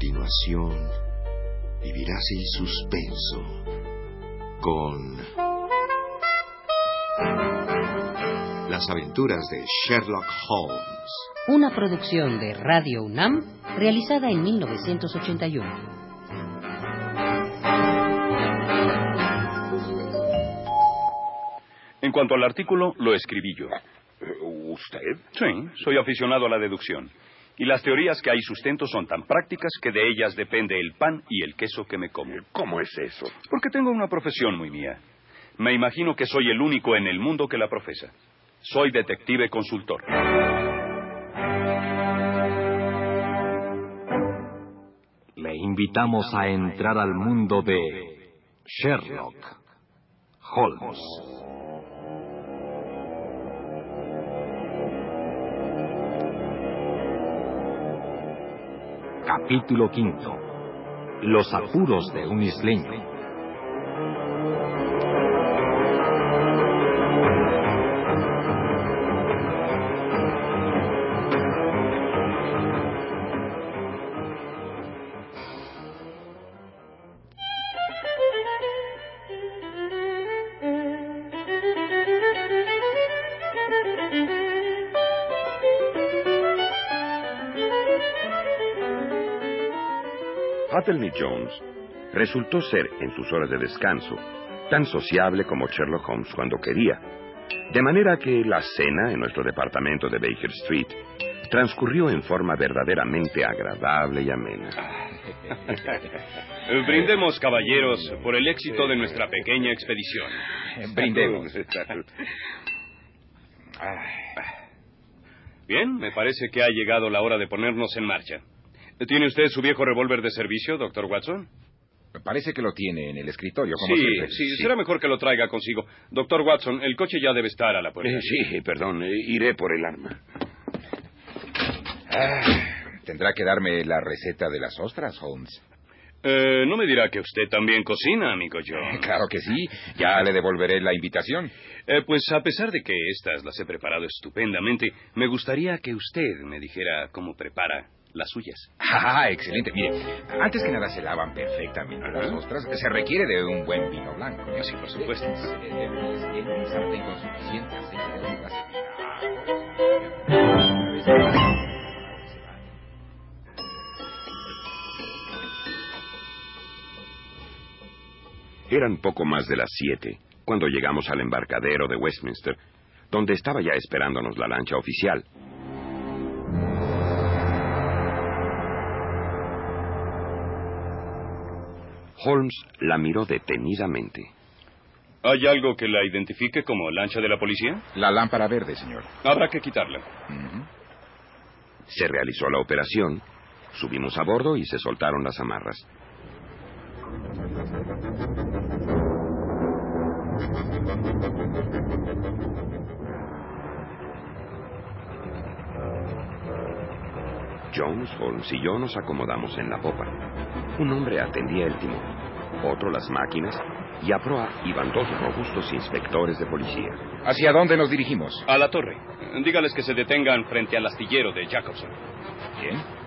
continuación vivirás el suspenso con Las aventuras de Sherlock Holmes. Una producción de Radio UNAM realizada en 1981. En cuanto al artículo, lo escribí yo. ¿Usted? Sí, soy aficionado a la deducción. Y las teorías que hay sustento son tan prácticas que de ellas depende el pan y el queso que me como. ¿Cómo es eso? Porque tengo una profesión muy mía. Me imagino que soy el único en el mundo que la profesa. Soy detective consultor. Le invitamos a entrar al mundo de Sherlock Holmes. Capítulo quinto. Los apuros de un isleño. Athelney Jones resultó ser, en sus horas de descanso, tan sociable como Sherlock Holmes cuando quería. De manera que la cena en nuestro departamento de Baker Street transcurrió en forma verdaderamente agradable y amena. Brindemos, caballeros, por el éxito de nuestra pequeña expedición. Brindemos. Bien, me parece que ha llegado la hora de ponernos en marcha. ¿Tiene usted su viejo revólver de servicio, doctor Watson? Parece que lo tiene en el escritorio, como sí, siempre. sí, será mejor que lo traiga consigo. Doctor Watson, el coche ya debe estar a la puerta. Eh, sí, perdón, eh, iré por el arma. Ah, tendrá que darme la receta de las ostras, Holmes. Eh, no me dirá que usted también cocina, amigo John. Claro que sí. Ya le devolveré la invitación. Eh, pues a pesar de que estas las he preparado estupendamente, me gustaría que usted me dijera cómo prepara las suyas. Ah, excelente. Mire, antes que nada se lavan perfectamente las ostras. Se requiere de un buen vino blanco. ¿no? Sí, por supuesto. En un sartén con suficiente aceite de oliva. Eran poco más de las siete cuando llegamos al embarcadero de Westminster, donde estaba ya esperándonos la lancha oficial. Holmes la miró detenidamente. ¿Hay algo que la identifique como lancha de la policía? La lámpara verde, señor. Habrá que quitarla. Se realizó la operación, subimos a bordo y se soltaron las amarras. Jones, Holmes y yo nos acomodamos en la popa. Un hombre atendía el timón, otro las máquinas, y a proa iban dos robustos inspectores de policía. ¿Hacia dónde nos dirigimos? A la torre. Dígales que se detengan frente al astillero de Jacobson. Bien.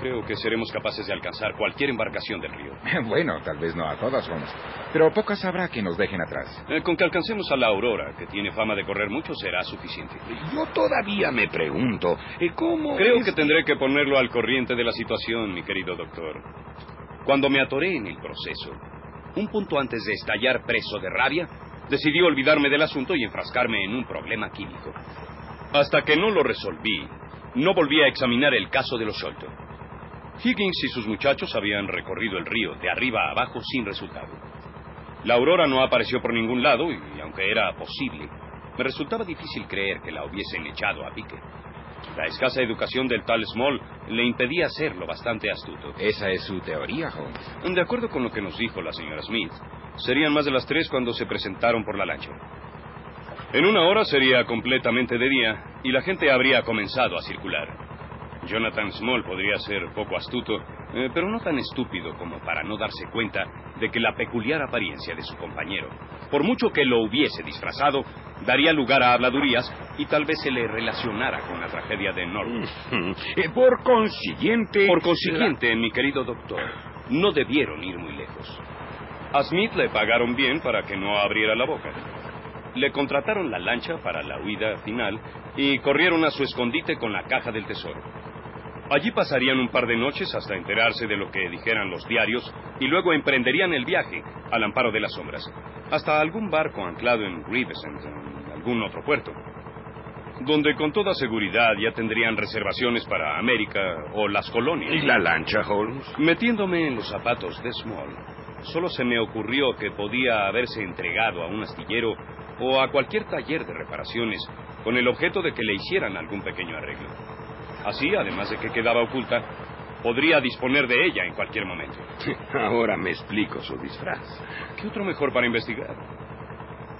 Creo que seremos capaces de alcanzar cualquier embarcación del río. Bueno, tal vez no a todas, Holmes. Pero pocas habrá que nos dejen atrás. Eh, con que alcancemos a la Aurora, que tiene fama de correr mucho, será suficiente. Yo todavía me pregunto, ¿eh, ¿cómo? Creo es- que tendré que ponerlo al corriente de la situación, mi querido doctor. Cuando me atoré en el proceso, un punto antes de estallar preso de rabia, decidí olvidarme del asunto y enfrascarme en un problema químico. Hasta que no lo resolví, no volví a examinar el caso de los Sholto. Higgins y sus muchachos habían recorrido el río de arriba a abajo sin resultado. La aurora no apareció por ningún lado y, aunque era posible, me resultaba difícil creer que la hubiesen echado a pique. La escasa educación del tal Small le impedía ser lo bastante astuto. Esa es su teoría, Holmes. De acuerdo con lo que nos dijo la señora Smith, serían más de las tres cuando se presentaron por la lancha. En una hora sería completamente de día y la gente habría comenzado a circular. Jonathan Small podría ser poco astuto, eh, pero no tan estúpido como para no darse cuenta de que la peculiar apariencia de su compañero, por mucho que lo hubiese disfrazado, daría lugar a habladurías y tal vez se le relacionara con la tragedia de Norwood. Por consiguiente... Por consiguiente, mi querido doctor, no debieron ir muy lejos. A Smith le pagaron bien para que no abriera la boca. Le contrataron la lancha para la huida final y corrieron a su escondite con la caja del tesoro. Allí pasarían un par de noches hasta enterarse de lo que dijeran los diarios y luego emprenderían el viaje al amparo de las sombras, hasta algún barco anclado en Gravesend, en algún otro puerto, donde con toda seguridad ya tendrían reservaciones para América o las colonias. ¿Y la lancha, Holmes? Metiéndome en los zapatos de Small, solo se me ocurrió que podía haberse entregado a un astillero o a cualquier taller de reparaciones con el objeto de que le hicieran algún pequeño arreglo. Así, además de que quedaba oculta, podría disponer de ella en cualquier momento. Ahora me explico su disfraz. ¿Qué otro mejor para investigar?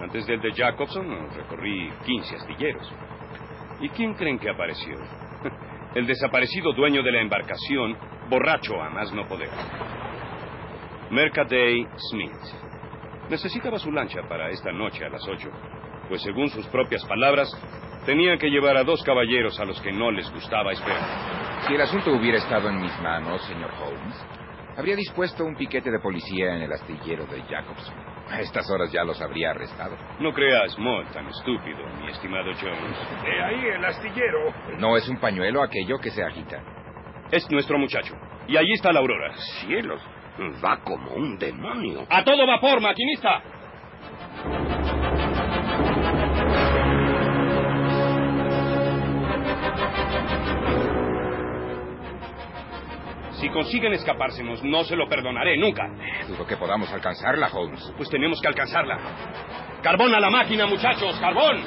Antes del de Jacobson recorrí 15 astilleros. ¿Y quién creen que apareció? El desaparecido dueño de la embarcación, borracho a más no poder. Mercaday Smith. Necesitaba su lancha para esta noche a las ocho, pues según sus propias palabras, tenía que llevar a dos caballeros a los que no les gustaba esperar. Si el asunto hubiera estado en mis manos, señor Holmes, habría dispuesto un piquete de policía en el astillero de Jacobson. A estas horas ya los habría arrestado. No creas, Small, tan estúpido, mi estimado Jones. De ahí el astillero. No es un pañuelo aquello que se agita. Es nuestro muchacho. Y allí está la aurora. Cielos, va como un demonio. ¡A todo vapor, maquinista! Si consiguen escapársenos, no se lo perdonaré nunca. Dudo que podamos alcanzarla, Holmes. Pues tenemos que alcanzarla. ¡Carbón a la máquina, muchachos! ¡Carbón!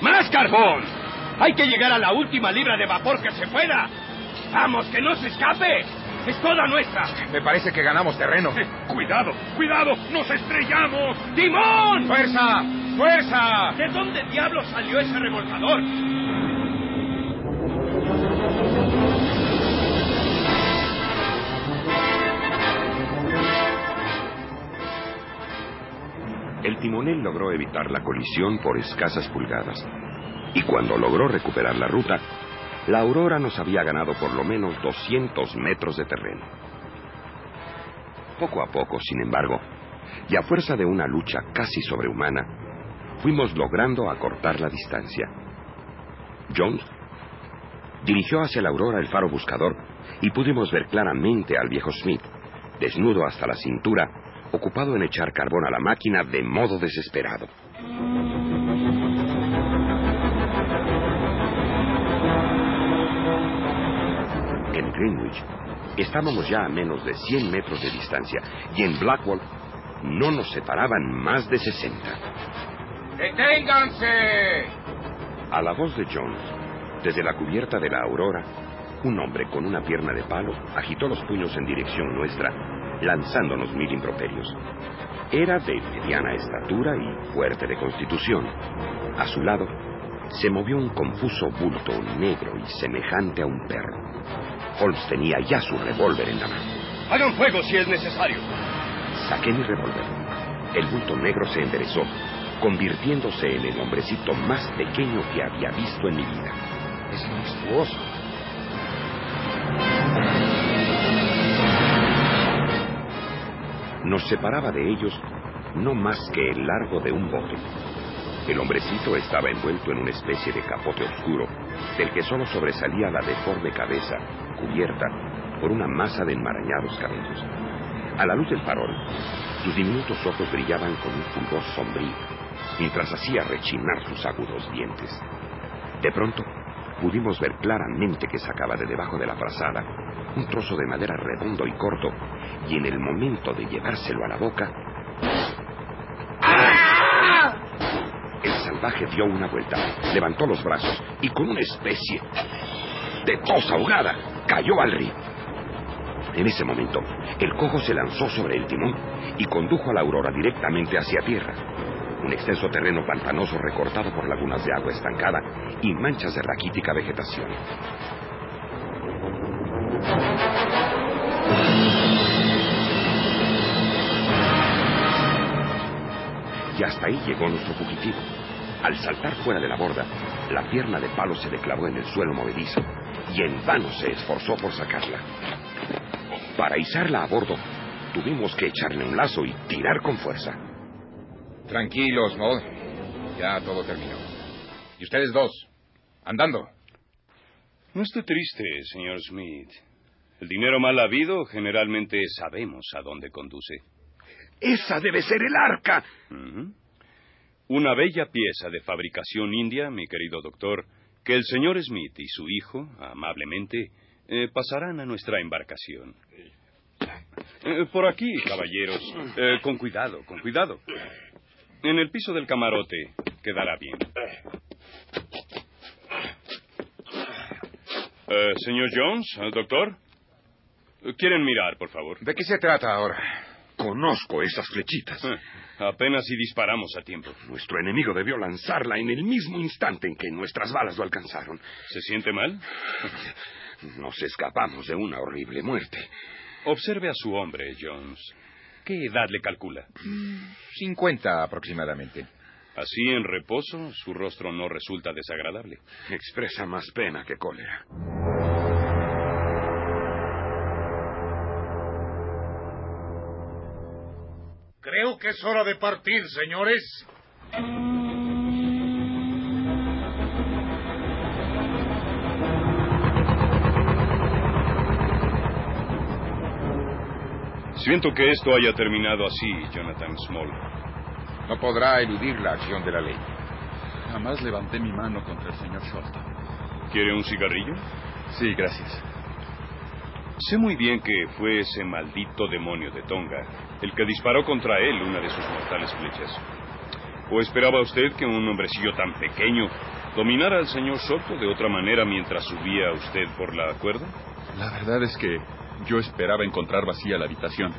¡Más carbón! Hay que llegar a la última libra de vapor que se pueda. ¡Vamos, que no se escape! ¡Es toda nuestra! Me parece que ganamos terreno. ¡Cuidado! ¡Cuidado! ¡Nos estrellamos! ¡Timón! ¡Fuerza! ¡Fuerza! ¿De dónde diablos salió ese remolcador? El timonel logró evitar la colisión por escasas pulgadas. Y cuando logró recuperar la ruta, la aurora nos había ganado por lo menos 200 metros de terreno. Poco a poco, sin embargo, y a fuerza de una lucha casi sobrehumana, fuimos logrando acortar la distancia. Jones dirigió hacia la aurora el faro buscador y pudimos ver claramente al viejo Smith, desnudo hasta la cintura, ocupado en echar carbón a la máquina de modo desesperado. En Greenwich estábamos ya a menos de 100 metros de distancia y en Blackwall no nos separaban más de 60. ¡Deténganse! A la voz de Jones, desde la cubierta de la aurora, un hombre con una pierna de palo agitó los puños en dirección nuestra, lanzándonos mil improperios. Era de mediana estatura y fuerte de constitución. A su lado se movió un confuso bulto negro y semejante a un perro. Holmes tenía ya su revólver en la mano. Hagan fuego si es necesario. Saqué mi revólver. El bulto negro se enderezó, convirtiéndose en el hombrecito más pequeño que había visto en mi vida. Es monstruoso. Nos separaba de ellos no más que el largo de un bote. El hombrecito estaba envuelto en una especie de capote oscuro, del que solo sobresalía la deforme cabeza, cubierta por una masa de enmarañados cabellos. A la luz del farol, sus diminutos ojos brillaban con un fulgor sombrío, mientras hacía rechinar sus agudos dientes. De pronto, pudimos ver claramente que sacaba de debajo de la frazada un trozo de madera redondo y corto, y en el momento de llevárselo a la boca, el salvaje dio una vuelta, levantó los brazos y con una especie de tos ahogada cayó al río. En ese momento, el cojo se lanzó sobre el timón y condujo a la aurora directamente hacia tierra un extenso terreno pantanoso recortado por lagunas de agua estancada y manchas de raquítica vegetación. Y hasta ahí llegó nuestro fugitivo. Al saltar fuera de la borda, la pierna de palo se le clavó en el suelo movedizo y en vano se esforzó por sacarla. Para izarla a bordo, tuvimos que echarle un lazo y tirar con fuerza. Tranquilos, Maud. Ya todo terminó. Y ustedes dos, andando. No esté triste, señor Smith. El dinero mal habido generalmente sabemos a dónde conduce. ¡Esa debe ser el arca! Una bella pieza de fabricación india, mi querido doctor, que el señor Smith y su hijo, amablemente, eh, pasarán a nuestra embarcación. Eh, por aquí, caballeros. Eh, con cuidado, con cuidado. En el piso del camarote quedará bien. Eh, señor Jones, eh, doctor. ¿Quieren mirar, por favor? ¿De qué se trata ahora? Conozco esas flechitas. Eh, apenas si disparamos a tiempo. Nuestro enemigo debió lanzarla en el mismo instante en que nuestras balas lo alcanzaron. ¿Se siente mal? Nos escapamos de una horrible muerte. Observe a su hombre, Jones. ¿Qué edad le calcula? 50 aproximadamente. Así en reposo, su rostro no resulta desagradable. Expresa más pena que cólera. Creo que es hora de partir, señores. Siento que esto haya terminado así, Jonathan Small. No podrá eludir la acción de la ley. Jamás levanté mi mano contra el señor Sholto. ¿Quiere un cigarrillo? Sí, gracias. Sé muy bien que fue ese maldito demonio de Tonga el que disparó contra él una de sus mortales flechas. ¿O esperaba usted que un hombrecillo tan pequeño dominara al señor Soto de otra manera mientras subía usted por la cuerda? La verdad es que yo esperaba encontrar vacía la habitación.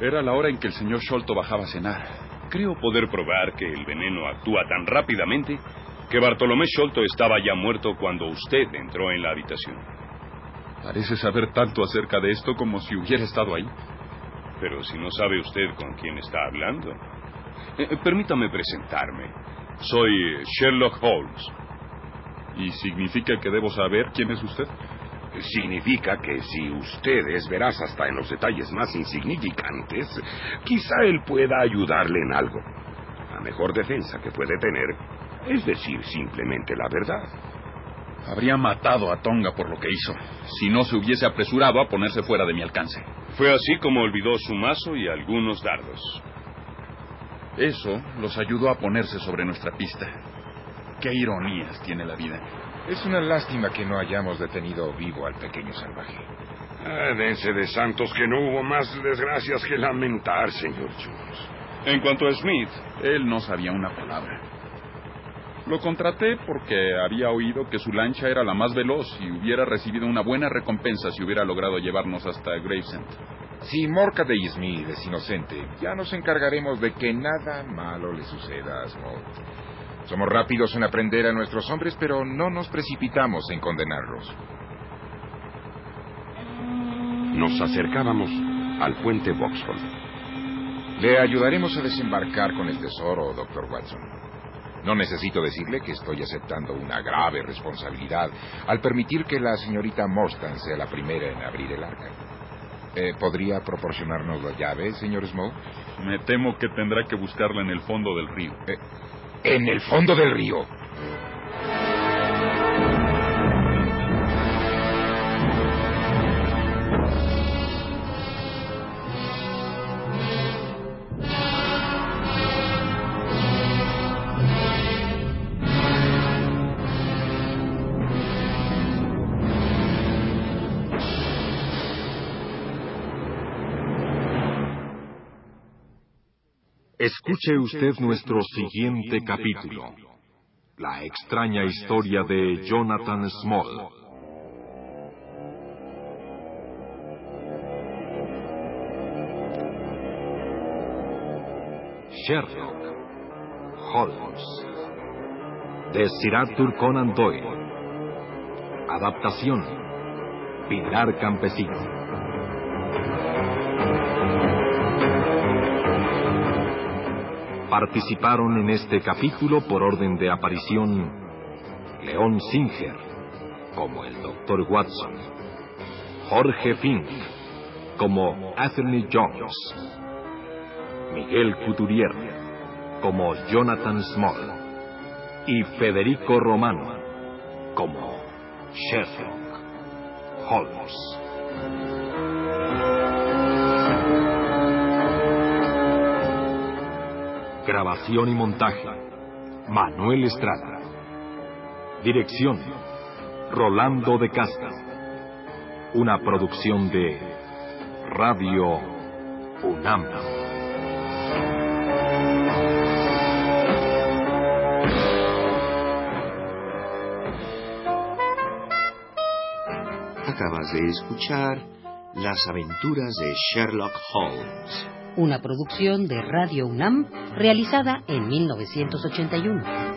Era la hora en que el señor Sholto bajaba a cenar. Creo poder probar que el veneno actúa tan rápidamente que Bartolomé Sholto estaba ya muerto cuando usted entró en la habitación. Parece saber tanto acerca de esto como si hubiera estado ahí. Pero si no sabe usted con quién está hablando. Eh, eh, permítame presentarme. Soy Sherlock Holmes. ¿Y significa que debo saber quién es usted? Significa que si usted es veraz hasta en los detalles más insignificantes, quizá él pueda ayudarle en algo. La mejor defensa que puede tener es decir simplemente la verdad. Habría matado a Tonga por lo que hizo, si no se hubiese apresurado a ponerse fuera de mi alcance. Fue así como olvidó su mazo y algunos dardos. Eso los ayudó a ponerse sobre nuestra pista. Qué ironías tiene la vida. Es una lástima que no hayamos detenido vivo al pequeño salvaje. Ah, dense de santos que no hubo más desgracias que lamentar, señor Jones. En cuanto a Smith, Él no sabía una palabra. Lo contraté porque había oído que su lancha era la más veloz y hubiera recibido una buena recompensa si hubiera logrado llevarnos hasta Gravesend. Si Morcaday Smith es inocente, ya nos encargaremos de que nada malo le suceda a Smoke. Somos rápidos en aprender a nuestros hombres, pero no nos precipitamos en condenarlos. Nos acercábamos al puente Vauxhall. Le ayudaremos a desembarcar con el tesoro, doctor Watson. No necesito decirle que estoy aceptando una grave responsabilidad al permitir que la señorita Morstan sea la primera en abrir el arca. Eh, ¿Podría proporcionarnos la llave, señor Smoke? Me temo que tendrá que buscarla en el fondo del río. Eh, en el fondo del río. Escuche usted nuestro siguiente capítulo. La extraña historia de Jonathan Small. Sherlock Holmes de Sir Arthur Conan Doyle. Adaptación Pilar Campesino. Participaron en este capítulo por orden de aparición León Singer, como el Dr. Watson, Jorge Fink, como Anthony Jones, Miguel Couturier, como Jonathan Small, y Federico Romano, como Sherlock Holmes. Grabación y montaje. Manuel Estrada. Dirección. Rolando de Casta. Una producción de Radio UNAM. Acabas de escuchar Las aventuras de Sherlock Holmes. Una producción de Radio UNAM realizada en 1981.